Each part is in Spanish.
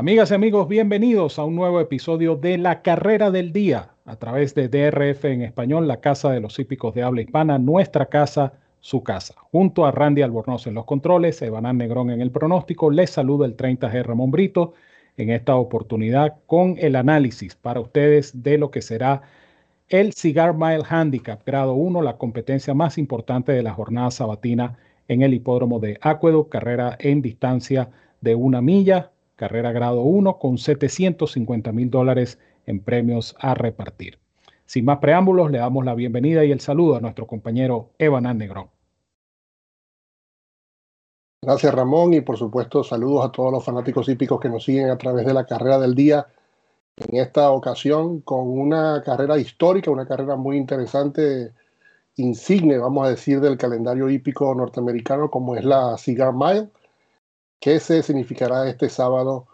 Amigas y amigos, bienvenidos a un nuevo episodio de La Carrera del Día a través de DRF en español, la casa de los hípicos de habla hispana, nuestra casa, su casa. Junto a Randy Albornoz en los controles, Evanán Negrón en el pronóstico, les saluda el 30G Ramón Brito en esta oportunidad con el análisis para ustedes de lo que será el Cigar Mile Handicap grado 1, la competencia más importante de la jornada sabatina en el hipódromo de Aqueduct, carrera en distancia de una milla carrera grado 1 con 750 mil dólares en premios a repartir. Sin más preámbulos, le damos la bienvenida y el saludo a nuestro compañero Evan Negrón. Gracias Ramón y por supuesto saludos a todos los fanáticos hípicos que nos siguen a través de la carrera del día. En esta ocasión con una carrera histórica, una carrera muy interesante, insigne, vamos a decir, del calendario hípico norteamericano como es la Cigar Mile ¿Qué se significará este sábado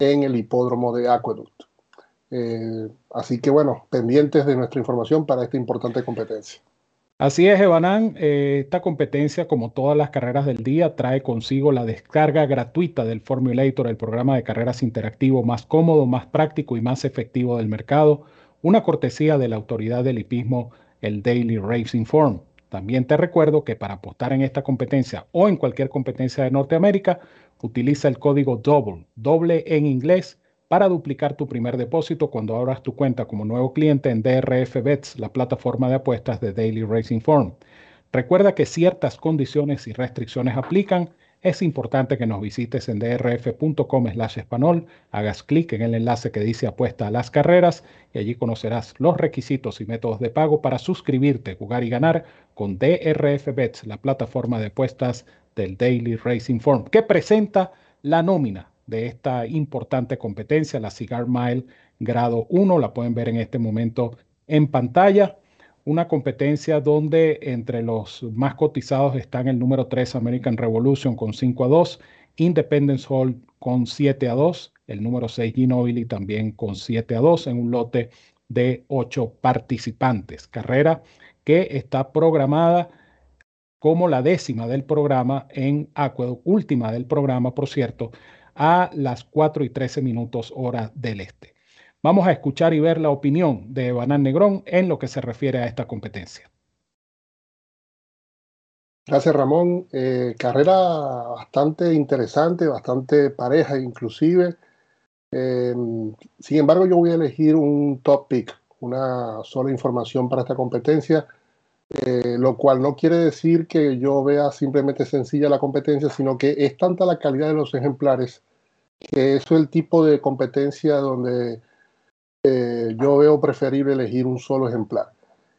en el hipódromo de Aqueduct. Eh, así que bueno, pendientes de nuestra información para esta importante competencia. Así es, Evanán. Eh, esta competencia, como todas las carreras del día, trae consigo la descarga gratuita del Formulator, el programa de carreras interactivo más cómodo, más práctico y más efectivo del mercado, una cortesía de la autoridad del hipismo, el Daily Racing Form. También te recuerdo que para apostar en esta competencia o en cualquier competencia de Norteamérica, Utiliza el código DOUBLE, doble en inglés, para duplicar tu primer depósito cuando abras tu cuenta como nuevo cliente en DRF Bets, la plataforma de apuestas de Daily Racing Form. Recuerda que ciertas condiciones y restricciones aplican. Es importante que nos visites en drf.com slash español, hagas clic en el enlace que dice apuesta a las carreras y allí conocerás los requisitos y métodos de pago para suscribirte, jugar y ganar con DRF Bets, la plataforma de apuestas del Daily Racing Form, que presenta la nómina de esta importante competencia, la Cigar Mile grado 1. La pueden ver en este momento en pantalla. Una competencia donde entre los más cotizados están el número 3 American Revolution con 5 a 2, Independence Hall con 7 a 2, el número 6 Ginobili también con 7 a 2 en un lote de 8 participantes. Carrera que está programada como la décima del programa en Aqueduct, última del programa, por cierto, a las 4 y 13 minutos hora del este. Vamos a escuchar y ver la opinión de Banán Negrón en lo que se refiere a esta competencia. Gracias Ramón. Eh, carrera bastante interesante, bastante pareja inclusive. Eh, sin embargo, yo voy a elegir un top pick, una sola información para esta competencia eh, lo cual no quiere decir que yo vea simplemente sencilla la competencia, sino que es tanta la calidad de los ejemplares que eso es el tipo de competencia donde eh, yo veo preferible elegir un solo ejemplar.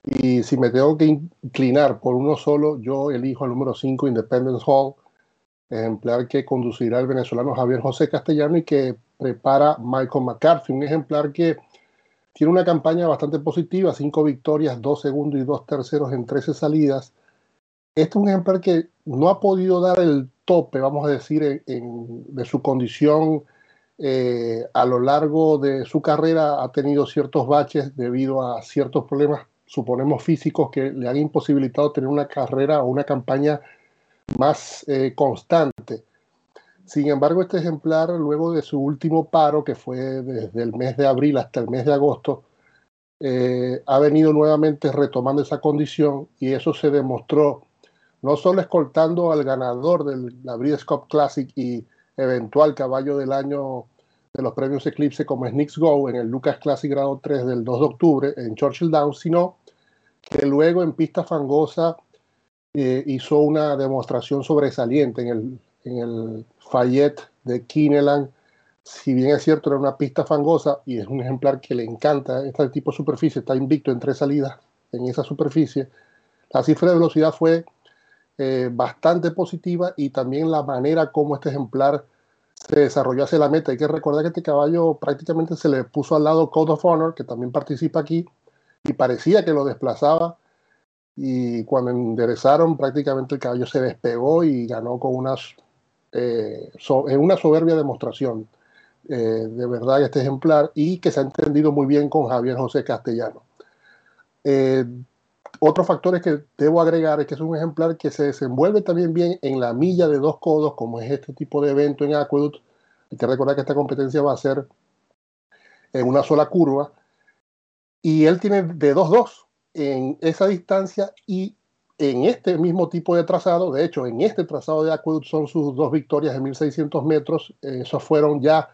Y si me tengo que inclinar por uno solo, yo elijo el número 5, Independence Hall, ejemplar que conducirá el venezolano Javier José Castellano y que prepara Michael McCarthy, un ejemplar que tiene una campaña bastante positiva, cinco victorias, dos segundos y dos terceros en 13 salidas. Este es un ejemplar que no ha podido dar el tope, vamos a decir, de su condición eh, a lo largo de su carrera. Ha tenido ciertos baches debido a ciertos problemas, suponemos, físicos que le han imposibilitado tener una carrera o una campaña más eh, constante. Sin embargo, este ejemplar, luego de su último paro, que fue desde el mes de abril hasta el mes de agosto, eh, ha venido nuevamente retomando esa condición y eso se demostró no solo escoltando al ganador del la Breeders' Cup Classic y eventual caballo del año de los premios Eclipse como es Knicks Go en el Lucas Classic grado 3 del 2 de octubre en Churchill Downs, sino que luego en pista fangosa eh, hizo una demostración sobresaliente en el, en el Fayette de Kineland, si bien es cierto, era una pista fangosa y es un ejemplar que le encanta este tipo de superficie, está invicto en tres salidas en esa superficie, la cifra de velocidad fue eh, bastante positiva y también la manera como este ejemplar se desarrolló hacia la meta. Hay que recordar que este caballo prácticamente se le puso al lado Code of Honor, que también participa aquí, y parecía que lo desplazaba. Y cuando enderezaron, prácticamente el caballo se despegó y ganó con unas eh, es una soberbia demostración eh, de verdad este ejemplar y que se ha entendido muy bien con Javier José Castellano. Eh, otros factores que debo agregar es que es un ejemplar que se desenvuelve también bien en la milla de dos codos, como es este tipo de evento en Aqueduct, Hay que recordar que esta competencia va a ser en una sola curva. Y él tiene de 2-2 en esa distancia y en este mismo tipo de trazado. De hecho, en este trazado de Aqueduct son sus dos victorias de 1600 metros. Esos fueron ya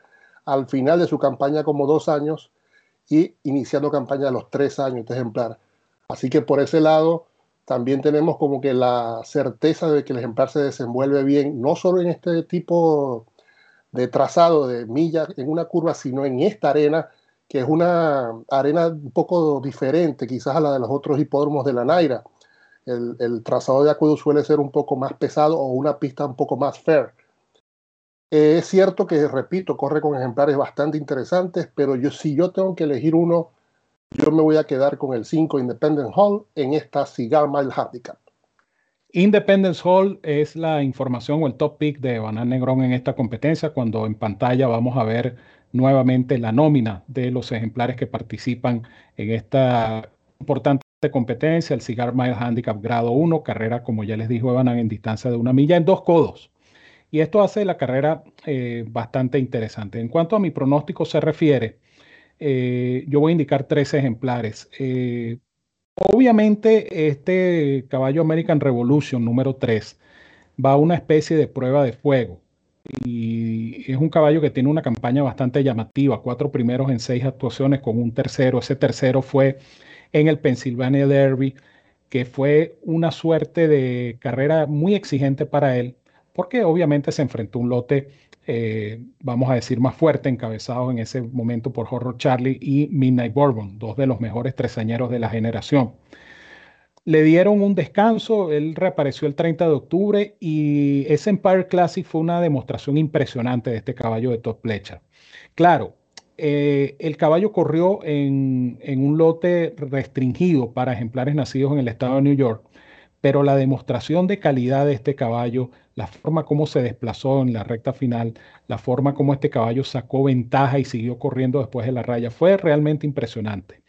al final de su campaña como dos años y iniciando campaña de los tres años este ejemplar. Así que por ese lado también tenemos como que la certeza de que el ejemplar se desenvuelve bien, no solo en este tipo de trazado de milla en una curva, sino en esta arena, que es una arena un poco diferente quizás a la de los otros hipódromos de la Naira. El, trazado de Acuedo suele ser un poco más pesado o una pista un poco más fair. es cierto que, repito, corre con ejemplares bastante interesantes, pero yo, si yo tengo que elegir uno, yo me voy a quedar con el 5 Independent Hall en esta Cigar Mile Handicap. Independence Hall es la información o el top pick de Banán Negrón en esta competencia, cuando en pantalla vamos a ver nuevamente la nómina de los ejemplares que participan en esta importante competencia, el Cigar Mile Handicap grado 1, carrera, como ya les dijo Banán, en distancia de una milla en dos codos. Y esto hace la carrera eh, bastante interesante. En cuanto a mi pronóstico se refiere, eh, yo voy a indicar tres ejemplares. Eh, obviamente, este caballo American Revolution número 3 va a una especie de prueba de fuego. Y es un caballo que tiene una campaña bastante llamativa, cuatro primeros en seis actuaciones con un tercero. Ese tercero fue en el Pennsylvania Derby, que fue una suerte de carrera muy exigente para él, porque obviamente se enfrentó a un lote eh, vamos a decir, más fuerte, encabezado en ese momento por Horror Charlie y Midnight Bourbon, dos de los mejores tresañeros de la generación. Le dieron un descanso, él reapareció el 30 de octubre y ese Empire Classic fue una demostración impresionante de este caballo de Top Fletcher. Claro, eh, el caballo corrió en, en un lote restringido para ejemplares nacidos en el estado de New York, pero la demostración de calidad de este caballo, la forma como se desplazó en la recta final, la forma como este caballo sacó ventaja y siguió corriendo después de la raya, fue realmente impresionante.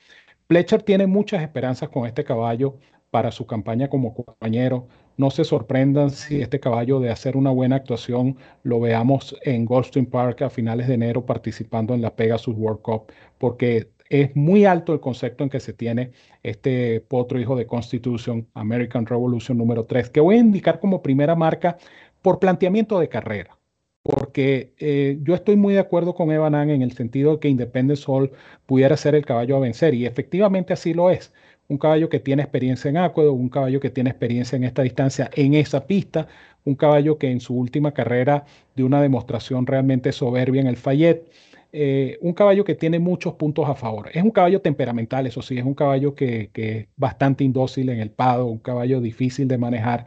Fletcher tiene muchas esperanzas con este caballo para su campaña como compañero. No se sorprendan si este caballo de hacer una buena actuación lo veamos en Goldstein Park a finales de enero participando en la Pegasus World Cup, porque es muy alto el concepto en que se tiene este potro hijo de Constitution, American Revolution número 3, que voy a indicar como primera marca por planteamiento de carrera. Porque eh, yo estoy muy de acuerdo con Evan en el sentido de que Independence Hall pudiera ser el caballo a vencer, y efectivamente así lo es un caballo que tiene experiencia en Aquedo, un caballo que tiene experiencia en esta distancia, en esa pista, un caballo que en su última carrera dio una demostración realmente soberbia en el Fayette, eh, un caballo que tiene muchos puntos a favor. Es un caballo temperamental, eso sí, es un caballo que, es bastante indócil en el pado, un caballo difícil de manejar.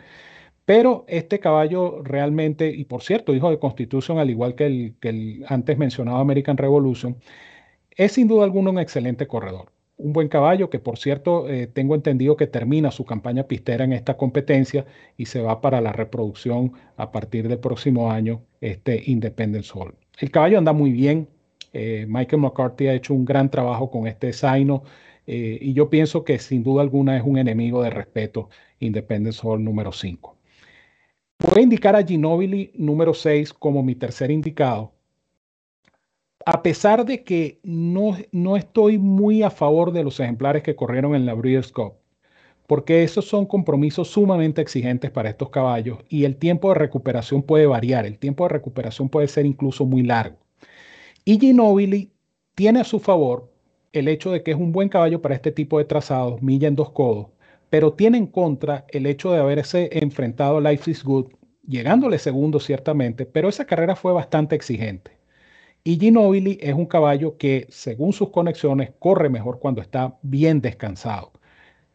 Pero este caballo realmente, y por cierto, hijo de Constitution, al igual que el, que el antes mencionado American Revolution, es sin duda alguna un excelente corredor. Un buen caballo que, por cierto, eh, tengo entendido que termina su campaña pistera en esta competencia y se va para la reproducción a partir del próximo año, este Independence Hall. El caballo anda muy bien, eh, Michael McCarthy ha hecho un gran trabajo con este Zaino eh, y yo pienso que sin duda alguna es un enemigo de respeto Independence Hall número 5. Voy a indicar a Ginobili número 6 como mi tercer indicado. A pesar de que no, no estoy muy a favor de los ejemplares que corrieron en la Breeders' Cup, porque esos son compromisos sumamente exigentes para estos caballos y el tiempo de recuperación puede variar, el tiempo de recuperación puede ser incluso muy largo. Y Ginobili tiene a su favor el hecho de que es un buen caballo para este tipo de trazados, milla en dos codos, pero tiene en contra el hecho de haberse enfrentado a Life is Good, llegándole segundo ciertamente, pero esa carrera fue bastante exigente. Y Ginobili es un caballo que, según sus conexiones, corre mejor cuando está bien descansado.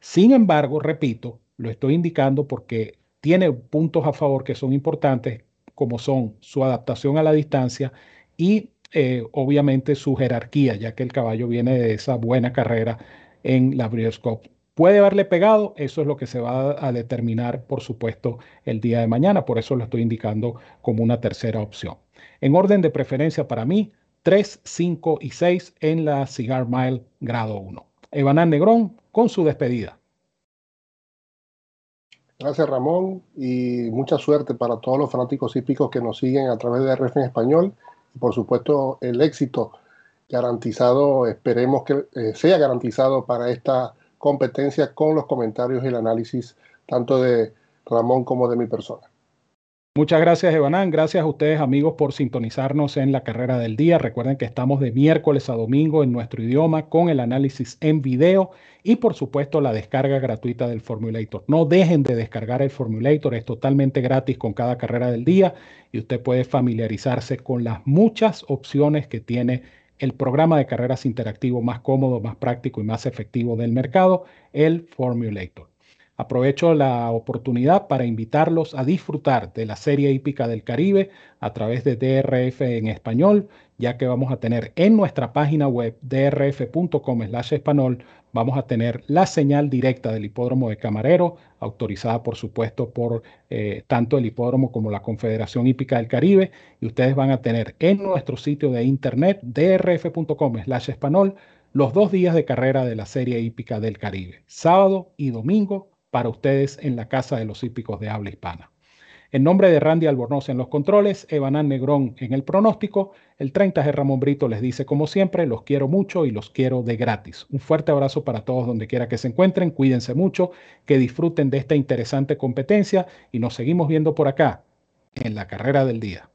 Sin embargo, repito, lo estoy indicando porque tiene puntos a favor que son importantes, como son su adaptación a la distancia y eh, obviamente su jerarquía, ya que el caballo viene de esa buena carrera en la Breeders' Cup. ¿Puede haberle pegado? Eso es lo que se va a determinar, por supuesto, el día de mañana. Por eso lo estoy indicando como una tercera opción. En orden de preferencia para mí, 3, 5 y 6 en la Cigar Mile grado 1. Evanán Negrón con su despedida. Gracias Ramón y mucha suerte para todos los fanáticos hípicos que nos siguen a través de RF español por supuesto el éxito garantizado, esperemos que eh, sea garantizado para esta competencia con los comentarios y el análisis tanto de Ramón como de mi persona. Muchas gracias, Evanán. Gracias a ustedes, amigos, por sintonizarnos en la carrera del día. Recuerden que estamos de miércoles a domingo en nuestro idioma con el análisis en video y, por supuesto, la descarga gratuita del Formulator. No dejen de descargar el Formulator, es totalmente gratis con cada carrera del día y usted puede familiarizarse con las muchas opciones que tiene el programa de carreras interactivo más cómodo, más práctico y más efectivo del mercado, el Formulator. Aprovecho la oportunidad para invitarlos a disfrutar de la serie hípica del Caribe a través de DRF en español, ya que vamos a tener en nuestra página web drf.com/español vamos a tener la señal directa del hipódromo de Camarero, autorizada por supuesto por eh, tanto el hipódromo como la Confederación Hípica del Caribe, y ustedes van a tener en nuestro sitio de internet drf.com/español los dos días de carrera de la serie hípica del Caribe, sábado y domingo para ustedes en la Casa de los Hípicos de Habla Hispana. En nombre de Randy Albornoz en los controles, Evanán Negrón en el pronóstico, el 30G Ramón Brito les dice como siempre, los quiero mucho y los quiero de gratis. Un fuerte abrazo para todos donde quiera que se encuentren, cuídense mucho, que disfruten de esta interesante competencia y nos seguimos viendo por acá en la carrera del día.